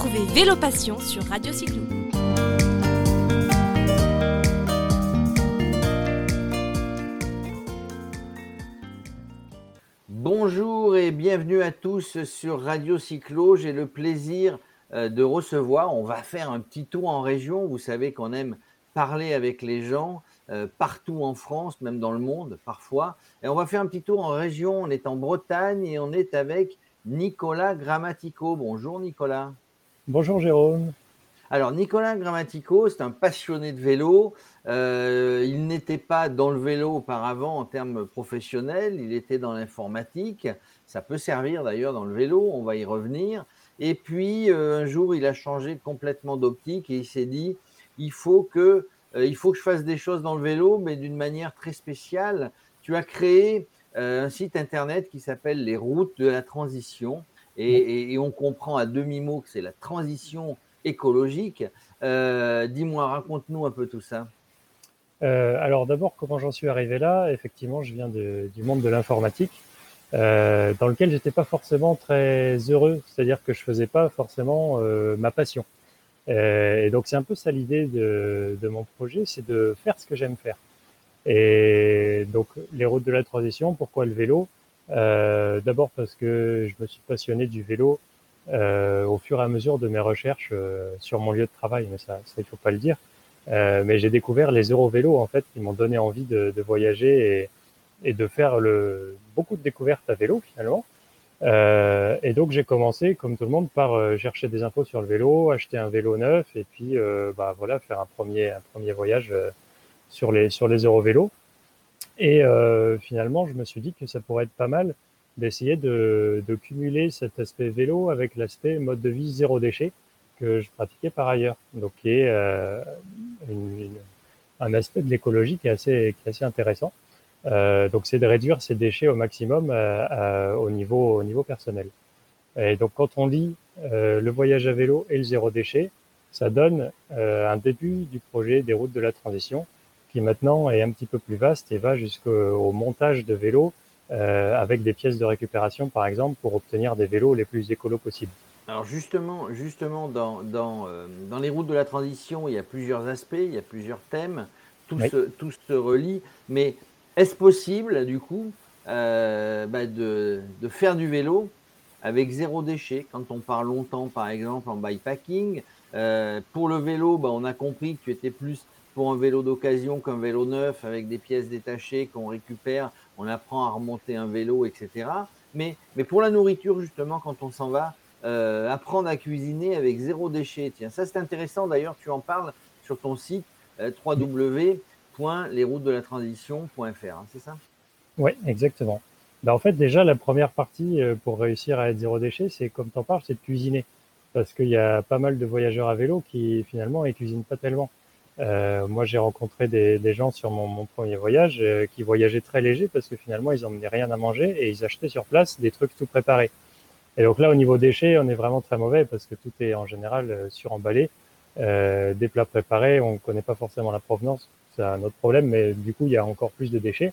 Retrouvez Vélo Passion sur Radio Cyclo. Bonjour et bienvenue à tous sur Radio Cyclo. J'ai le plaisir euh, de recevoir, on va faire un petit tour en région. Vous savez qu'on aime parler avec les gens euh, partout en France, même dans le monde parfois. Et on va faire un petit tour en région. On est en Bretagne et on est avec Nicolas Grammatico. Bonjour Nicolas. Bonjour Jérôme. Alors Nicolas Grammatico, c'est un passionné de vélo. Euh, il n'était pas dans le vélo auparavant en termes professionnels, il était dans l'informatique. Ça peut servir d'ailleurs dans le vélo, on va y revenir. Et puis euh, un jour, il a changé complètement d'optique et il s'est dit, il faut que, euh, il faut que je fasse des choses dans le vélo, mais d'une manière très spéciale. Tu as créé un site internet qui s'appelle Les routes de la transition. Et, on comprend à demi-mot que c'est la transition écologique. Euh, dis-moi, raconte-nous un peu tout ça. Euh, alors d'abord, comment j'en suis arrivé là? Effectivement, je viens du monde de l'informatique, dans lequel j'étais pas forcément très heureux, c'est-à-dire que je faisais pas forcément ma passion. et donc c'est un peu ça l'idée de, de mon projet, c'est de faire ce que j'aime faire. Et donc, les routes de la transition, pourquoi le vélo? Euh, D'abord parce que je me suis passionné du vélo euh, au fur et à mesure de mes recherches euh, sur mon lieu de travail, mais ça, ça il faut pas le dire. Euh, mais j'ai découvert les Eurovélos, en fait, qui m'ont donné envie de, de voyager et, et, de faire le, beaucoup de découvertes à vélo, finalement. Euh, et donc, j'ai commencé, comme tout le monde, par euh, chercher des infos sur le vélo, acheter un vélo neuf et puis, bah, voilà, faire un premier, un premier voyage sur les, sur les Eurovélos. Et euh, finalement, je me suis dit que ça pourrait être pas mal d'essayer de, de, cumuler cet aspect vélo avec l'aspect mode de vie zéro déchet que je pratiquais par ailleurs. Donc, qui est euh, une, un aspect de l'écologie qui est assez, qui est assez intéressant. Euh, donc, c'est de réduire ces déchets au maximum euh, au, niveau, au niveau personnel. Et donc, quand on lit euh, le voyage à vélo et le zéro déchet, ça donne un début du projet des routes de la transition qui maintenant est un petit peu plus vaste et va jusqu'au montage de vélos euh, avec des pièces de récupération, par exemple, pour obtenir des vélos les plus écolos possibles. Alors justement, justement dans, dans, euh, dans, les routes de la transition, il y a plusieurs aspects, il y a plusieurs thèmes, tout, se, tout se relie, mais est-ce possible, du coup, euh, bah de, de, faire du vélo avec zéro déchet? Quand on part longtemps, par exemple, en bikepacking, pour le vélo, bah, on a compris que tu étais plus pour un vélo d'occasion qu'un vélo neuf avec des pièces détachées qu'on récupère, on apprend à remonter un vélo, etc. Mais, mais pour la nourriture, justement, quand on s'en va, euh, apprendre à cuisiner avec zéro déchet. Tiens, ça c'est intéressant. D'ailleurs, tu en parles sur ton site euh, www.lesroutesdelatransition.fr, hein, c'est ça? Oui, exactement. Ben, en fait, déjà, la première partie euh, pour réussir à être zéro déchet, c'est comme tu en parles, c'est de cuisiner. Parce qu'il y a pas mal de voyageurs à vélo qui finalement ne cuisinent pas tellement. Euh, moi, j'ai rencontré des, des, gens sur mon, mon premier voyage euh, qui voyageaient très léger parce que finalement, ils emmenaient rien à manger et ils achetaient sur place des trucs tout préparés. Et donc là, au niveau déchets, on est vraiment très mauvais parce que tout est en général euh, suremballé. Euh, des plats préparés, on ne connaît pas forcément la provenance, c'est un autre problème, mais du coup, il y a encore plus de déchets.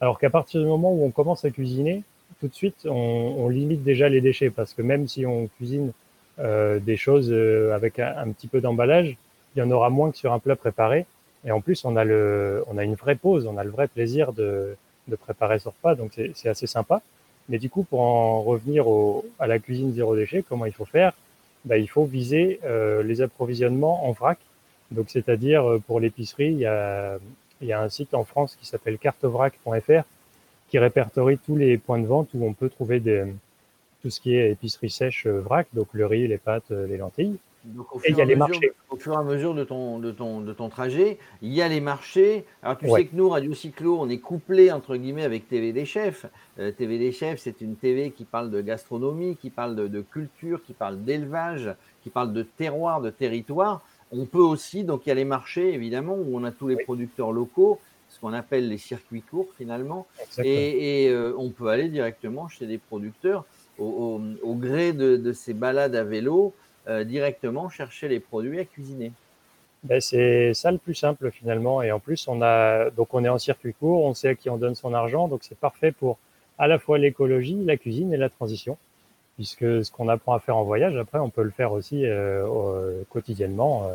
Alors qu'à partir du moment où on commence à cuisiner, tout de suite, on, on limite déjà les déchets parce que même si on cuisine euh, des choses avec un, un petit peu d'emballage, il y en aura moins que sur un plat préparé. Et en plus, on a, le, on a une vraie pause, on a le vrai plaisir de, de préparer ce repas, donc c'est assez sympa. Mais du coup, pour en revenir au, à la cuisine zéro déchet, comment il faut faire? Ben, Il faut viser euh, les approvisionnements en vrac. Donc, c'est-à-dire, euh, pour l'épicerie, il y a, y a un site en France qui s'appelle cartevrac.fr qui répertorie tous les points de vente où on peut trouver des, tout ce qui est épicerie sèche euh, vrac, donc le riz, les pâtes, les lentilles. Donc, au et il y a les marchés. Au fur et à mesure de ton, de, ton, de ton trajet, il y a les marchés. Alors, tu ouais. sais que nous, Radio Cyclo, on est couplé, entre guillemets, avec TV des chefs. Euh, TV des chefs, c'est une TV qui parle de gastronomie, qui parle de, de culture, qui parle d'élevage, qui parle de terroir, de territoire. On peut aussi, donc il y a les marchés, évidemment, où on a tous les oui. producteurs locaux, ce qu'on appelle les circuits courts, finalement. Exactement. Et, et euh, on peut aller directement chez des producteurs au, au, au gré de, de ces balades à vélo euh, directement chercher les produits à cuisiner. Ben c'est ça le plus simple finalement. Et en plus, on a donc on est en circuit court, on sait à qui on donne son argent, donc c'est parfait pour à la fois l'écologie, la cuisine et la transition. puisque ce qu'on apprend à faire en voyage, après, on peut le faire aussi quotidiennement.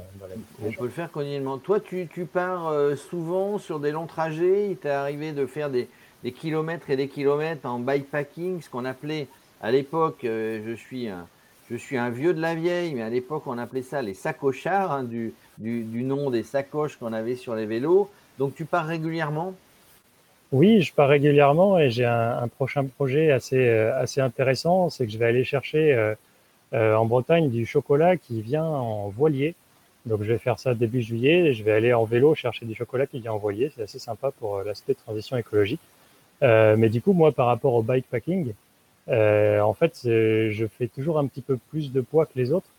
on peut le faire quotidiennement. Toi, tu, tu pars souvent sur des longs trajets. Il t'est arrivé de faire des, des, kilomètres et des kilomètres en bikepacking, ce qu'on appelait à l'époque, je suis un je suis un vieux de la vieille, mais à l'époque, on appelait ça les sacochards, hein, du, nom des sacoches qu'on avait sur les vélos. Donc, tu pars régulièrement? Oui, je pars régulièrement et j'ai un, prochain projet assez, euh, assez intéressant. C'est que je vais aller chercher euh, euh, en Bretagne du chocolat qui vient en voilier. Donc, je vais faire ça début juillet et je vais aller en vélo chercher du chocolat qui vient en voilier. C'est assez sympa pour l'aspect transition écologique. mais du coup, moi, par rapport au bikepacking, euh, en fait, je fais toujours un petit peu plus de poids que les autres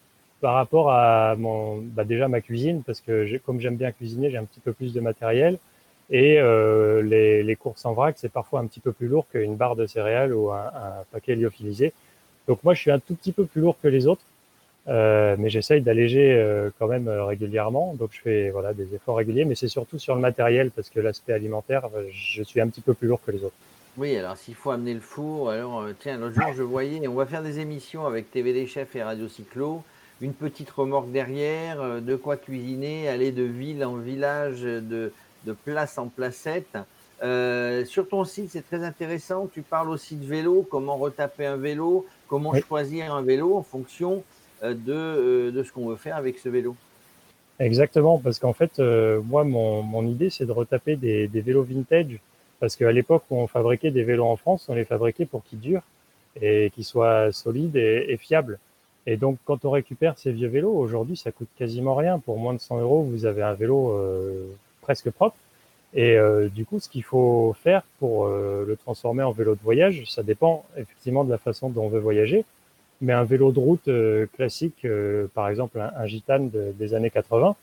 par rapport à mon, bah déjà ma cuisine, parce que comme j'aime bien cuisiner, j'ai un petit peu plus de matériel. Et euh, les, courses en vrac, c'est parfois un petit peu plus lourd qu'une barre de céréales ou un, paquet lyophilisé. Donc moi, je suis un tout petit peu plus lourd que les autres, euh, mais j'essaye d'alléger euh, quand même euh, régulièrement. Donc je fais voilà des efforts réguliers, mais c'est surtout sur le matériel parce que l'aspect alimentaire, je suis un petit peu plus lourd que les autres. Oui, alors s'il faut amener le four, alors euh, tiens, l'autre jour je voyais, on va faire des émissions avec TVD Chef et Radio Cyclo, une petite remorque derrière, euh, de quoi cuisiner, aller de ville en village, de, de place en placette. Euh, sur ton site, c'est très intéressant, tu parles aussi de vélo, comment retaper un vélo, comment choisir un vélo en fonction de, de ce qu'on veut faire avec ce vélo. Exactement, parce qu'en fait, moi, mon, mon idée, c'est de retaper des, des vélos vintage parce qu'à l'époque où on fabriquait des vélos en France, on les fabriquait pour qu'ils durent et qu'ils soient solides et, fiables. Et donc, quand on récupère ces vieux vélos, aujourd'hui, ça coûte quasiment rien. Pour moins de 100 euros, vous avez un vélo euh, presque propre. Et euh, du coup, ce qu'il faut faire pour euh, le transformer en vélo de voyage, ça dépend effectivement de la façon dont on veut voyager. Mais un vélo de route classique, par exemple un, gitane des années 80.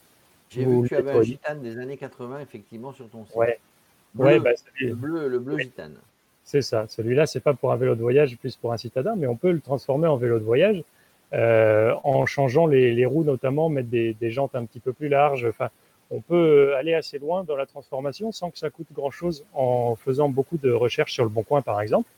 J'ai vu que tu avais un gitane des années 80, effectivement, sur ton site. Ouais, ouais, bah, le bleu, le bleu gitane. C'est ça. Celui-là, c'est pas pour un vélo de voyage, plus pour un citadin, mais on peut le transformer en vélo de voyage euh, en changeant les, les, roues, notamment, mettre des, des, jantes un petit peu plus larges. Enfin, on peut aller assez loin dans la transformation sans que ça coûte grand-chose en faisant beaucoup de recherches sur le bon coin, par exemple.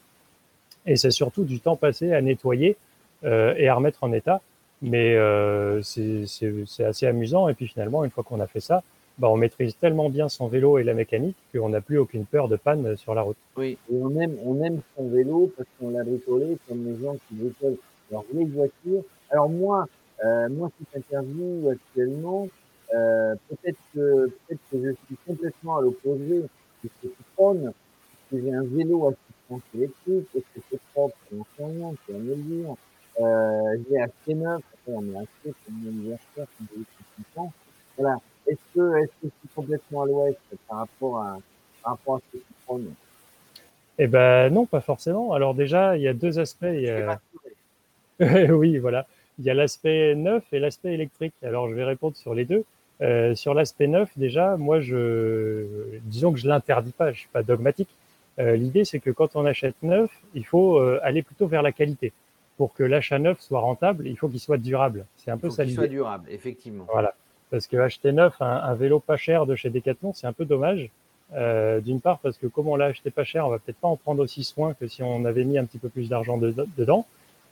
Et c'est surtout du temps passé à nettoyer euh, et à remettre en état. Mais euh, c'est assez amusant. Et puis finalement, une fois qu'on a fait ça, bah, on maîtrise tellement bien son vélo et la mécanique qu'on n'a plus aucune peur de panne sur la route. Oui, et on aime, on aime son vélo parce qu'on l'a bricolé comme les gens qui bricolent leur vieille voiture. Alors moi, euh, moi, cette interview actuellement, euh, peut-être que, peut-être que je suis complètement à l'opposé de ce que tu prônes, que j'ai un vélo assistance électrique, est-ce que c'est propre, c'est rien, tu vas me le dire. Euh, j'ai acheté neuf, après on est acheté pour mon anniversaire, comme j'ai Voilà. Est-ce que, est-ce que c'est complètement à l'ouest? Par rapport à, par rapport à ce que tu prônes Eh ben non, pas forcément. Alors déjà, il y a deux aspects. A... oui, voilà. Il y a l'aspect neuf et l'aspect électrique. Alors je vais répondre sur les deux. Euh, sur l'aspect neuf, déjà, moi, je, disons que je l'interdis pas. Je suis pas dogmatique. Euh, L'idée, c'est que quand on achète neuf, il faut euh, aller plutôt vers la qualité. Pour que l'achat neuf soit rentable, il faut qu'il soit durable. C'est un peu ça l'idée. Qu'il soit durable, effectivement. Voilà. Parce que acheter neuf un, vélo pas cher de chez Decathlon, c'est un peu dommage. Euh, D'une part parce que comme on l'a acheté pas cher, on va peut-être pas en prendre aussi soin que si on avait mis un petit peu plus d'argent dedans.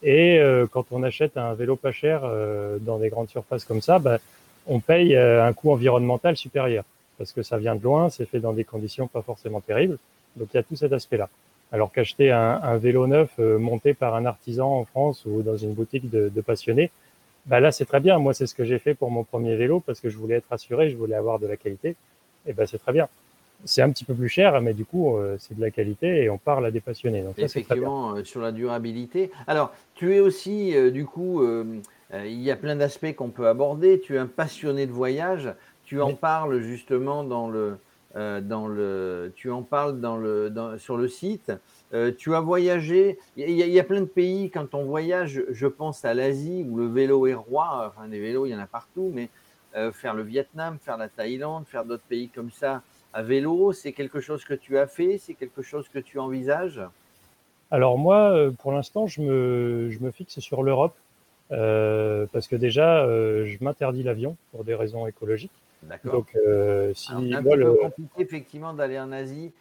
Et euh, quand on achète un vélo pas cher euh, dans des grandes surfaces comme ça, bah, on paye euh, un coût environnemental supérieur parce que ça vient de loin, c'est fait dans des conditions pas forcément terribles. Donc il y a tout cet aspect-là. Alors qu'acheter un, un, vélo neuf euh, monté par un artisan en France ou dans une boutique de, de passionnés, bah là c'est très bien. Moi c'est ce que j'ai fait pour mon premier vélo parce que je voulais être assuré, je voulais avoir de la qualité. Et ben c'est très bien. C'est un petit peu plus cher, mais du coup euh, c'est de la qualité et on parle à des passionnés. Donc Effectivement euh, sur la durabilité. Alors tu es aussi euh, du coup, il y a plein d'aspects qu'on peut aborder. Tu es un passionné de voyage. Tu en parles justement dans le dans le, tu en parles dans le, dans, sur le site. Euh, tu as voyagé, il y, a plein de pays, quand on voyage, je pense à l'Asie où le vélo est roi, enfin des vélos, il y en a partout, mais euh, faire le Vietnam, faire la Thaïlande, faire d'autres pays comme ça à vélo, c'est quelque chose que tu as fait, c'est quelque chose que tu envisages? Alors moi, euh, pour l'instant, je me, je me fixe sur l'Europe, parce que déjà, je m'interdis l'avion pour des raisons écologiques. D'accord. Donc, si un peu compliqué effectivement d'aller en Asie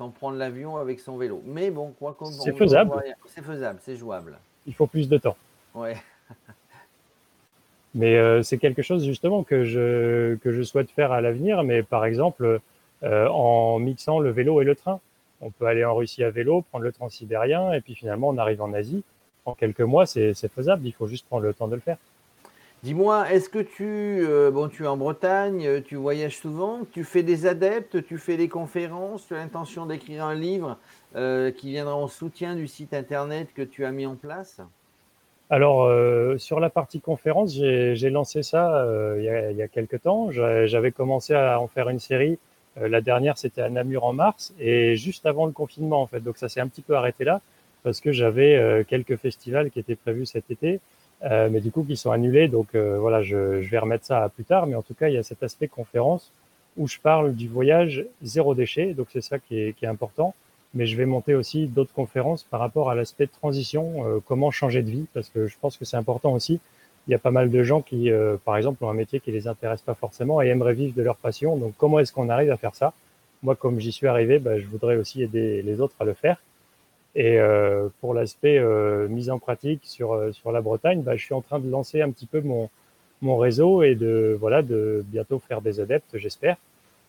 sans prendre l'avion avec son vélo. Mais bon, quoi qu'on C'est faisable. C'est faisable, c'est jouable. il faut plus de temps. Ouais. Mais euh, c'est quelque chose justement que je, que je souhaite faire à l'avenir. Mais par exemple, euh, en mixant le vélo et le train. On peut aller en Russie à vélo, prendre le transsibérien, et puis finalement on arrive en Asie. En quelques mois, c'est faisable. Il faut juste prendre le temps de le faire. Dis-moi, est-ce que tu, euh, bon, tu es en Bretagne, tu voyages souvent, tu fais des adeptes, tu fais des conférences, tu as l'intention d'écrire un livre qui viendra en soutien du site internet que tu as mis en place? Alors, euh, sur la partie conférence, j'ai lancé ça euh, il, y a, il, quelques temps. J'avais commencé à en faire une série. Euh, la dernière, c'était à Namur en mars et juste avant le confinement, en fait. Donc, ça s'est un petit peu arrêté là parce que j'avais quelques festivals qui étaient prévus cet été, mais du coup, qui sont annulés. Donc, voilà, je, je, vais remettre ça à plus tard. Mais en tout cas, il y a cet aspect conférence où je parle du voyage zéro déchet. Donc, c'est ça qui est, qui est important mais je vais monter aussi d'autres conférences par rapport à l'aspect transition, euh, comment changer de vie, parce que je pense que c'est important aussi. Il y a pas mal de gens qui, euh, par exemple, ont un métier qui les intéresse pas forcément et aimeraient vivre de leur passion. Donc, comment est-ce qu'on arrive à faire ça? Moi, comme j'y suis arrivé, bah, je voudrais aussi aider les autres à le faire. Et euh, pour l'aspect euh, mise en pratique sur sur la Bretagne, bah, je suis en train de lancer un petit peu mon mon réseau et de voilà de bientôt faire des adeptes, j'espère.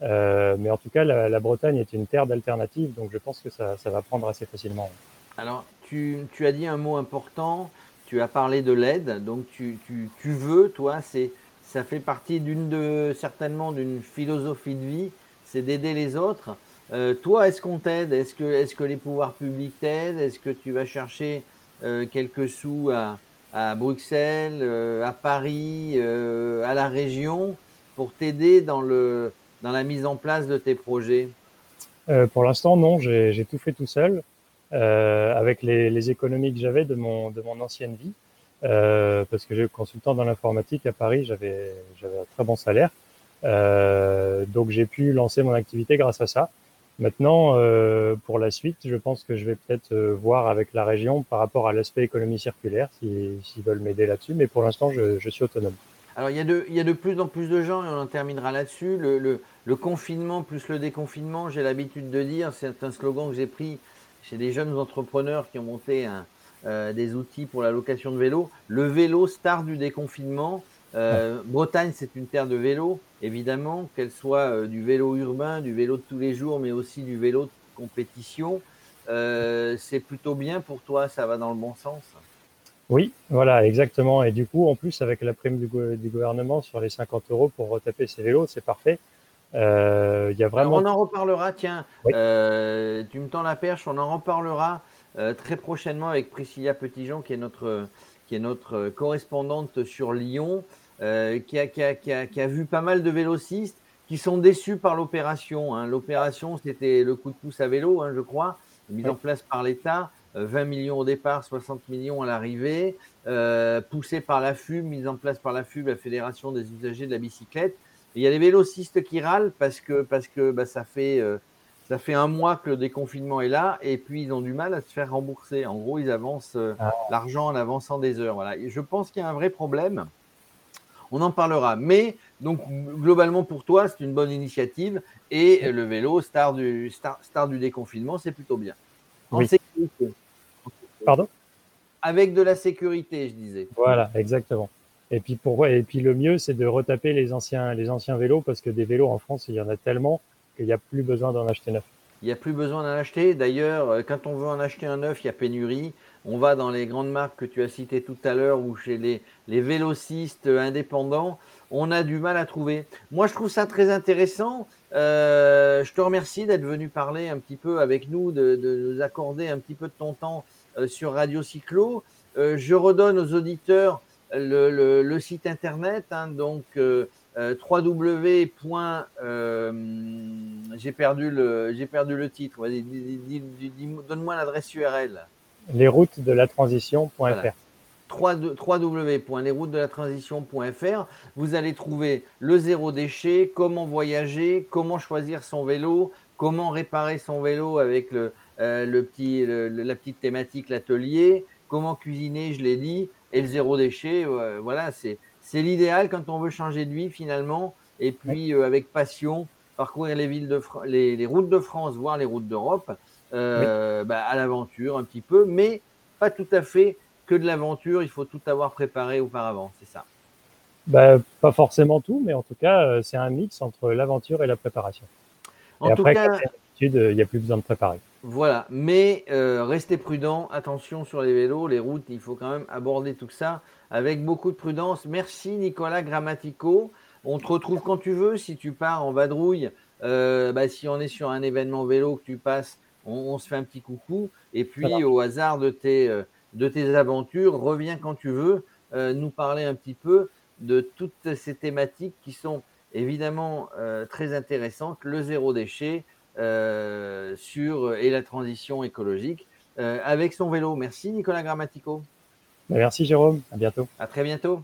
Euh, mais en tout cas, la, Bretagne est une terre d'alternative, donc je pense que ça, ça, va prendre assez facilement. Alors, tu, tu, as dit un mot important, tu as parlé de l'aide, donc tu, tu, tu veux, toi, c'est ça fait partie d'une de certainement d'une philosophie de vie, c'est d'aider les autres. Euh, toi, est-ce qu'on t'aide? Est-ce que, les pouvoirs publics t'aident? Est-ce que tu vas chercher euh, quelques sous à, Bruxelles, euh, à Paris, à la région pour t'aider dans la mise en place de tes projets? Pour l'instant, non. J'ai tout fait tout seul avec les, économies que j'avais de mon, ancienne vie. Parce que j'ai consultant dans l'informatique à Paris, j'avais un très bon salaire. Donc j'ai pu lancer mon activité grâce à ça. Maintenant, euh, pour la suite, je pense que je vais peut-être euh, voir avec la région par rapport à l'aspect économie circulaire, s'ils veulent m'aider là-dessus. Mais pour l'instant, je, suis autonome. Alors, il y, a de, plus en plus de gens, et on en terminera là-dessus. Le, confinement plus le déconfinement, j'ai l'habitude de dire, c'est un slogan que j'ai pris chez des jeunes entrepreneurs qui ont monté euh, des outils pour la location de vélo. Le vélo, star du déconfinement. Euh, Bretagne, c'est une terre de vélo, évidemment, qu'elle soit euh, du vélo urbain, du vélo de tous les jours, mais aussi du vélo de compétition. Euh, c'est plutôt bien pour toi, ça va dans le bon sens? Oui, voilà, exactement. Et du coup, en plus, avec la prime du, du gouvernement sur les 50 euros pour retaper ses vélos, c'est parfait. Il y a vraiment. on en reparlera, tiens. Tu me tends la perche, on en reparlera très prochainement avec Priscilla Petitjean, qui est notre, qui est notre correspondante sur Lyon, euh, qui, a, qui, a, qui, a, qui, a, vu pas mal de vélocistes qui sont déçus par l'opération. Hein. L'opération, c'était le coup de pouce à vélo, hein, je crois, mis en place par l'État. 20 millions au départ, 60 millions à l'arrivée, euh, poussé par la FUB, mise en place par la FUB, la Fédération des usagers de la bicyclette. Et il y a des vélocistes qui râlent parce que, parce que bah, ça, fait, euh, ça fait un mois que le déconfinement est là et puis ils ont du mal à se faire rembourser. En gros, ils avancent euh, ah. l'argent en avançant des heures. Voilà. Et je pense qu'il y a un vrai problème. On en parlera. Mais donc globalement pour toi, c'est une bonne initiative et le vélo, star du, star, star du déconfinement, c'est plutôt bien. En oui. sécurité. Pardon? Avec de la sécurité, je disais. Voilà, exactement. Et puis pour et puis le mieux, c'est de retaper les anciens les anciens vélos parce que des vélos en France, il y en a tellement qu'il n'y a plus besoin d'en acheter neuf. Il n'y a plus besoin d'en acheter. D'ailleurs, euh, quand on veut en acheter un neuf, il y a pénurie. On va dans les grandes marques que tu as citées tout à l'heure ou chez les, les vélocistes indépendants, on a du mal à trouver. Moi, je trouve ça très intéressant. Euh, je te remercie d'être venu parler un petit peu avec nous, de, de, nous accorder un petit peu de ton temps euh, sur Radio Cyclo. Euh, je redonne aux auditeurs le, le, le site internet, hein, donc euh, www. Euh, j'ai perdu le j'ai perdu le titre. Donne-moi l'adresse URL. Les routes de la transition.fr. Voilà www.lesroutesdelatransition.fr. Vous allez trouver le zéro déchet, comment voyager, comment choisir son vélo, comment réparer son vélo avec le, euh, le petit, le, la petite thématique, l'atelier, comment cuisiner, je l'ai dit, et le zéro déchet. Euh, voilà, c'est l'idéal quand on veut changer de vie finalement, et puis euh, avec passion, parcourir les, villes de les, les, routes de France, voire les routes d'Europe, euh, oui. bah, à l'aventure un petit peu, mais pas tout à fait que de l'aventure, il faut tout avoir préparé auparavant, c'est ça bah, Pas forcément tout, mais en tout cas, euh, c'est un mix entre l'aventure et la préparation. En et tout après, cas, il n'y a plus besoin de préparer. Voilà, mais euh, restez prudent, attention sur les vélos, les routes, il faut quand même aborder tout ça avec beaucoup de prudence. Merci Nicolas Grammatico. On te retrouve quand tu veux. Si tu pars en vadrouille, euh, bah, si on est sur un événement vélo que tu passes, on, se fait un petit coucou. Et puis, au hasard de tes, euh, de tes aventures, reviens quand tu veux nous parler un petit peu de toutes ces thématiques qui sont évidemment très intéressantes. Le zéro déchet, euh, sur et la transition écologique euh, avec son vélo. Merci Nicolas Grammatico. Merci Jérôme, à bientôt. À très bientôt.